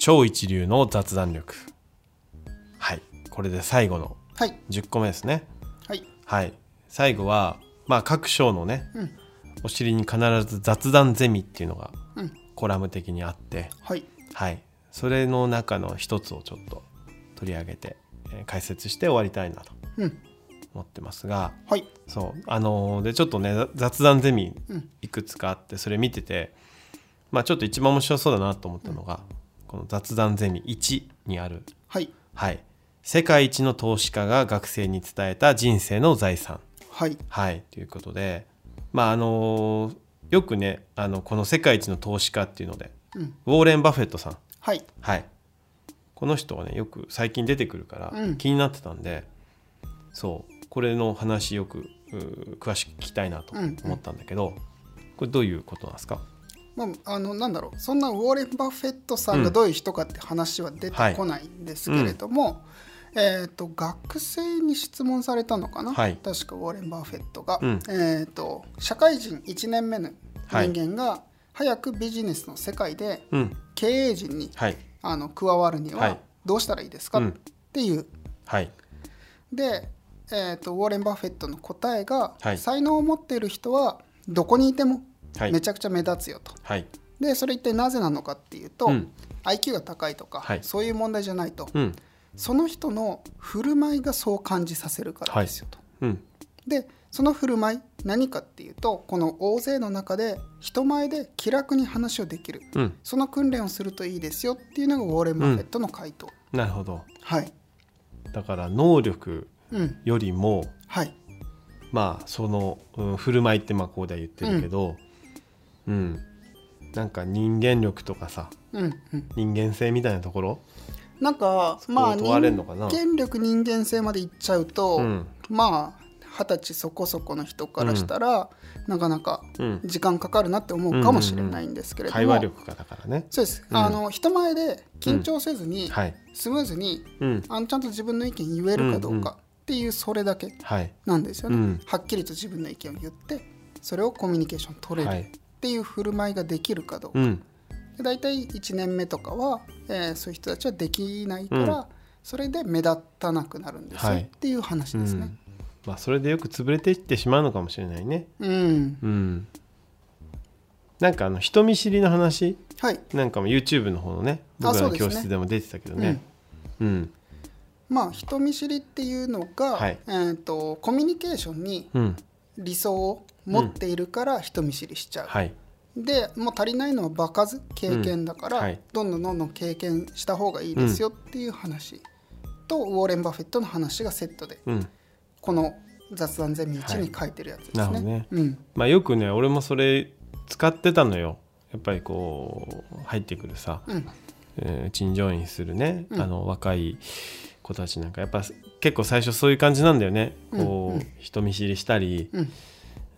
超一流の雑談力。はい。これで最後のはい。10個目ですね。はい。はい。最後はまあ各章のね、うん。お尻に必ず雑談ゼミっていうのがうん。コラム的にあってはい。はい。それの中の一つをちょっと取り上げて、えー解説して終わりたいなとうん。思ってますがはい。そう。あのーでちょっとねざ雑談ゼミうん。いくつかあってそれ見ててまあちょっと一番面白そうだなと思ったのが、この雑談ゼミ1にある。はい。はい。世界一の投資家が学生に伝えた人生の財産。はい。はい。ということでまああのーよくねあのこの世界一の投資家っていうのでうん。ウォーレン・バフェットさん。はい。はい。この人がねよく最近出てくるからうん。気になってたんで、そう。これの話よく詳しく聞きたいなと思ったんだけど、これどういうことなんですか？まあ、あのなんだろう。そんなウォーレン・バフェットさんがどういう人かって話は出てこないんですけれども、えー、と学生に質問されたのかな、はい。確かウォーレン・バフェットが、うん。えー、と社会人1年目の人間が早くビジネスの世界でうん。経営陣にはい。あの加わるにはい。はどうしたらいいですか、うん。っていう。はい。で、えー、とウォーレン・バフェットの答えが、はい。才能を持っている人はどこにいてもはいめちゃくちゃ目立つよと。はい。でそれ一体なぜなのかっていうと、うん。IQ が高いとか、はい。そういう問題じゃないと、うん。その人の振る舞いがそう感じさせるからですよと。うん。でその振る舞い何かっていうとこの大勢の中で人前で気楽に話をできる。うん。その訓練をするといいですよっていうのがウォーレン・バフェットの回答、なるほど。はい、だから能力うん、よりもはい。まあその、うん、振る舞いってまあこうでは言ってるけどうん、なんか人間力とかさうんうん。人間性みたいなところ？なんかまあ人間力人間性までいっちゃうと、うん。まあ二十歳そこそこの人からしたら、なかなかうん。時間かかるなって思うかもしれないんですけれども、会話力がだからね。そうです、うん。あの人前で緊張せずに、はい。スムーズにうん。あのちゃんと自分の意見言えるかどうかっていうそれだけはい。なんですよね、うん。はっきりと自分の意見を言ってそれをコミュニケーション取れる。っはいていう振る舞いができるかどうか、うん。で大体1年目とかは、えーそういう人たちはできないから、うん。それで目立たなくなるんですよ、はい。っていう話ですね。まあそれでよく潰れていってしまうのかもしれないね。うん、うん。なんかあの人見知りの話はい。なんかも YouTube の方のね僕らの教室でも出てたけどね。うん。まあ人見知りっていうのが、はい。えー、とコミュニケーションにうん。理想を持っているから人見知りしちゃう、はい。でもう足りないのは場数経験だから、うん。はい。どんどんどんどん経験した方がいいですよっていう話、とウォーレン・バフェットの話がセットでうん。この雑談ゼミ1に書いてるやつですね。ね。うん。まあよくね俺もそれ使ってたのよ。やっぱりこう入ってくるさ、うん。えー陳情員するね、うん。あの若い子たちなんか。やっぱ結構最初そういう感じなんだよね。こう、うんうん。人見知りしたり、うん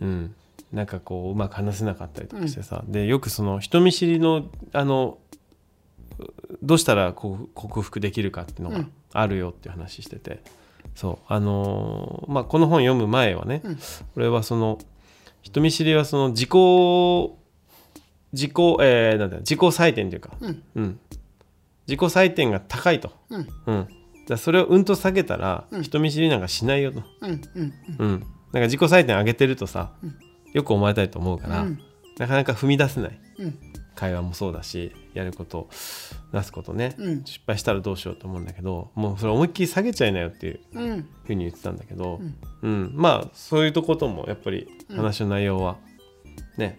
うん、なんかこううまく話せなかったりとかしてさ、でよくその人見知りのあのどうしたらこう克服できるかっていうのがうん。あるよっていう話してて、そう。あのーまあこの本読む前はね、うん。俺はその人見知りはその自己自己、えーなんだ自己採点というか、うん。うん、自己採点が高いと、うん。うん、それをうんと下げたら、うん。人見知りなんかしないよと、うん。うん。うん、なんか自己採点上げてるとさ、うん。よく思われたいと思うから、うん。なかなか踏み出せないうん。会話もそうだしやることなすことね、うん。失敗したらどうしようと思うんだけどもうそれ思いっきり下げちゃいなよっていううん。ふうに言ってたんだけど、うん。うん。まあそういうとこともやっぱり話の内容はね、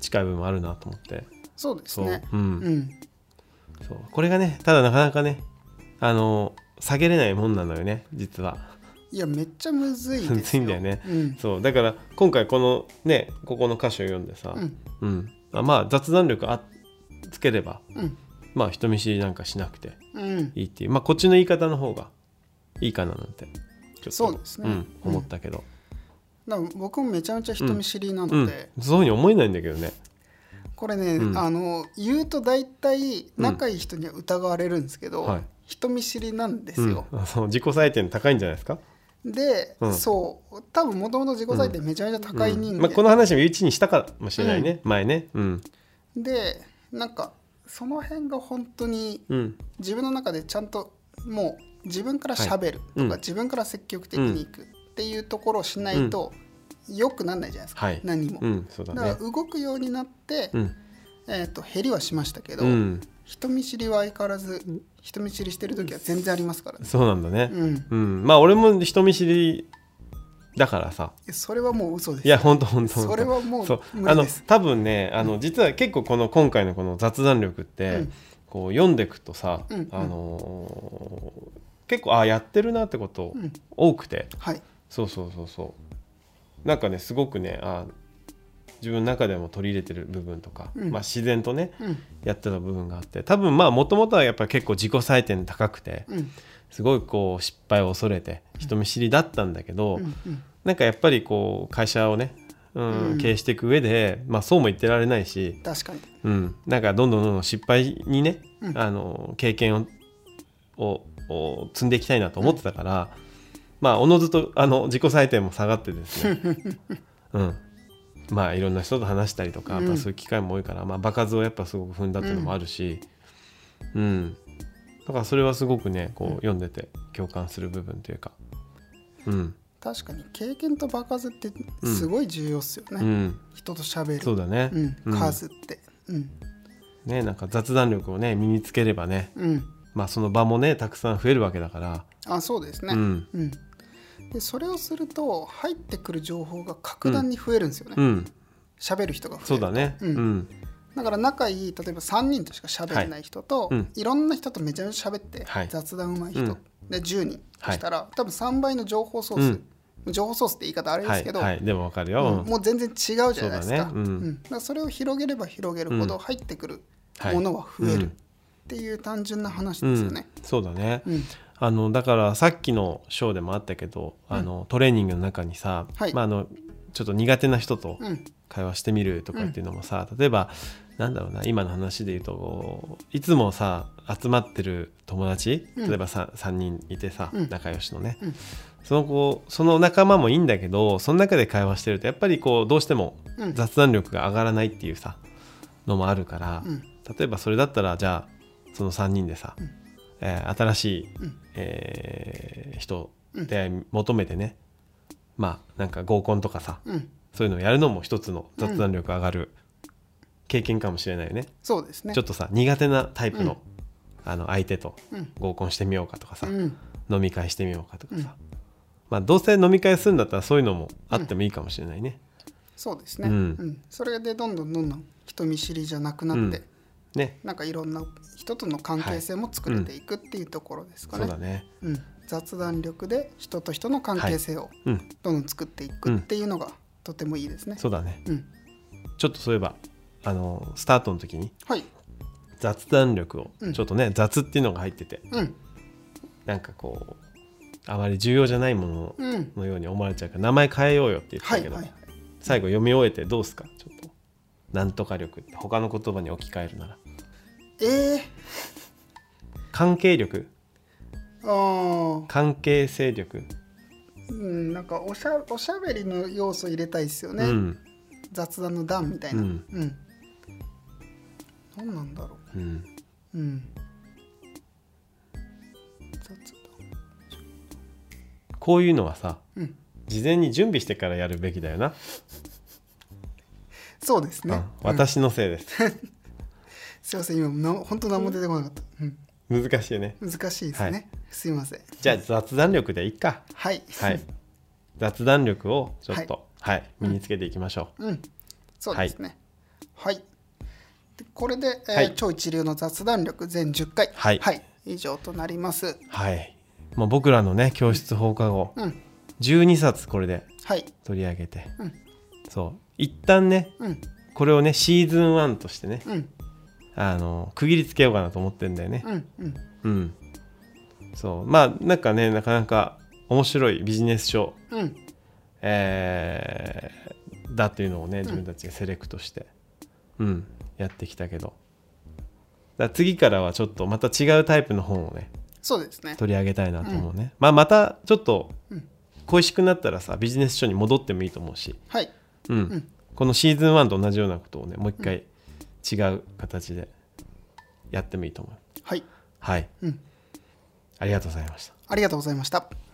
近い部分もあるなと思って。そうですね。うん。うん。そう。これがねただなかなかねあの下げれないもんなのよね実は。いやめっちゃむずい。むずいんだよね。うん。そうだから今回このねここの箇所を読んでさ、うん。うん。あまあ雑談力あつければうん。まあ人見知りなんかしなくてうん。いいっていうまあこっちの言い方の方がいいかななんてちょっとそうですね。ん、思ったけど、だ僕もめちゃめちゃ人見知りなうん。ので、そういうふうに思えないんだけどね。これね、うん。あの言うと大体仲いい人には疑われるんですけど、はい。人見知りなんですうん。よ。あその自己採点高いんじゃないですか、で、うん。そう多分もともと自己採点めちゃめちゃ高い人間、うん。まあ、この話も U1 にしたかもしれないね、前ね。うん。でなんかその辺が本当にうん。自分の中でちゃんともう自分から喋るとか、自分から積極的に行くっていうところをしないと良くなんないじゃないですか、はい。何も、うん。そうだだからね動くようになって、うん。えー、と減りはしましたけど、うん人見知りは相変わらず人見知りしてる時は全然ありますからね、そうなんだね。うん、うん。まあ俺も人見知りだからさ。それはもう嘘です。いや本当本当それはもうそう。あの多分ねあの実は結構この今回のこの雑談力って、うん。こう読んでいくとさ、うんうん。あのー結構あやってるなってことうん。多くて、はい。そうそうそうそう。なんかねすごくねあ自分の中でも取り入れてる部分とか、うん。まあ、自然とねうん。やってた部分があって多分まあもともとはやっぱり結構自己採点高くてうん。すごいこう失敗を恐れて人見知りだったんだけど、うん。うん。なんかやっぱりこう会社をね、うんうん。経営していく上で、まあ、そうも言ってられないし、確かに。うん、なんかどんどんどんどん失敗にね、うん。あの経験ををを積んでいきたいなと思ってたから、まあおのずとあの自己採点も下がってですね、うん、まあいろんな人と話したりとか、うん。やっぱそういう機会も多いから、まあ、場数をやっぱすごく踏んだっていうのもあるし、うん。だからそれはすごくねこう読んでて共感する部分というか、うん。確かに経験と場数ってすごい重要っすよね、うん、人と喋る。そうだね、うん。うん。数って。うん。ねなんか雑談力をね身につければねうん。まあその場もねたくさん増えるわけだから、あそうですね。うん。うんでそれをすると入ってくる情報が格段に増えるんですよね。うん。喋、る人が増えるそうだね。うん。うん。だから仲いい例えば3人としか喋れない人と、はい。うん。いろんな人とめちゃめちゃ喋って、はい。雑談うまい人、うん。で10人としたら、多分3倍の情報ソース、情報ソースって言い方あれではいすけど、はい。でもわかるよ、うん。うんもう全然違うじゃないですか。そね。うん。うんだそれを広げれば広げるほどうん。入ってくるはい。ものは増えるっうん。ていう単純な話うんですよね。そうだね、うんあのだからさっきのショーでもあったけど、あのトレーニングの中にさ、はい。まあ、あのちょっと苦手な人とうん。会話してみるとかっていうのもさ、例えばなんだろうな今の話で言うといつもさ集まってる友達うん。例えば 3, 三人いてさ、うん。仲良しのね、うん。その子その仲間もいいんだけどその中で会話してるとやっぱりこうどうしてもうん。雑談力が上がらないっていうさのもあるから、うん。例えばそれだったらじゃあその3人でさ、うんえー新しい、うん。えー人うん出会い求めてね、まあなんか合コンとかさうん。そういうのをやるのも一つの雑談力上がる経験かもしれないよね、そうですね。ちょっとさ苦手なタイプの,、あの相手とうん。合コンしてみようかとかさ、うん。飲み会してみようかとかさ、うん。まあどうせ飲み会するんだったらそういうのもあってもいいかもしれないね、そうですね、ううんん。それでどんどんどんどん人見知りじゃなくなって、うんね。なんかいろんな人との関係性も作れていくっていうところですかね。そうだねうん。雑談力で人と人の関係性をうん。どんどん作っていくっていうのがとてもいいですね。そうだね。うん、ちょっとそういえばあのスタートの時にはい、雑談力をうん。ちょっとね、雑っていうのが入っててうん、なんかこうあまり重要じゃないものうん、のように思われちゃうから名前変えようよって言ってはい、たけど、はい、最後読み終えてどうすか？ちょっと。なんとか力って他の言葉に置き換えるならえ関係力？ー、あー。関係性力、うん、なんかおしゃおしゃべりの要素入れたいですよね、うん。雑談の段みたいな。ううん。ん、何なんだろう。ん。う。うん、雑談。こういうのはさうん、事前に準備してからやるべきだよな、そうですね。うん。私のせいです、すいません、今な本当何も出てこなかった。うん、難しいね。難しいですね。はい。すいません。じゃあ雑談力でいいか。はい。はい。雑談力をちょっとはい、身につけていきましょう。ん、そうですね。はい。でこれで、えーはい。超一流の雑談力全10回、はい。以上となります。うはい。もう僕らのね教室放課後。うん、12冊これではい。取り上げて、うん。そう。一旦ねうん、これをねシーズン1としてねうん、あの区切りつけようかなと思ってんだよね。うん、うん。うん。そう。まあなんかねなかなか面白いビジネス書、うん、えーだっていうのをね自分たちがセレクトして、うんやってきたけど。だから次からはちょっとまた違うタイプの本をねそうですね。取り上げたいなと思うね、まあまたちょっとうん。恋しくなったらさビジネス書に戻ってもいいと思うし、はい。うん。ん。このシーズン1と同じようなことをねもう一回違う形でやってもいいと思う。はい。はい、うん。ありがとうございました。ありがとうございました